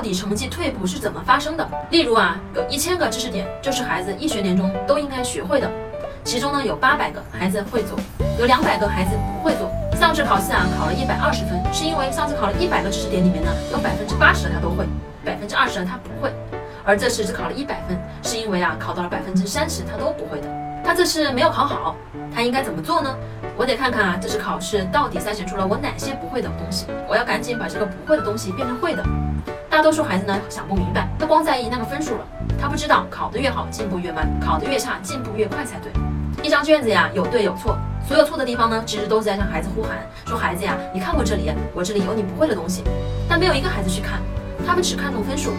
到底成绩退步是怎么发生的。例如啊，有一千个知识点，就是孩子一学年中都应该学会的，其中呢有八百个孩子会做，有两百个孩子不会做。上次考试啊考了一百二十分，是因为上次考了一百个知识点里面呢，有百分之八十的他都会，百分之二十的他不会。而这次只考了一百分，是因为啊考到了百分之三十他都不会的。他这次没有考好，他应该怎么做呢？我得看看啊，这次考试到底筛选出了我哪些不会的东西，我要赶紧把这个不会的东西变成会的。大多数孩子呢想不明白，他光在意那个分数了，他不知道考得越好进步越慢，考得越差进步越快才对。一张卷子呀有对有错，所有错的地方呢其实都是在向孩子呼喊，说孩子呀，你看过这里，我这里有你不会的东西，但没有一个孩子去看，他们只看重分数。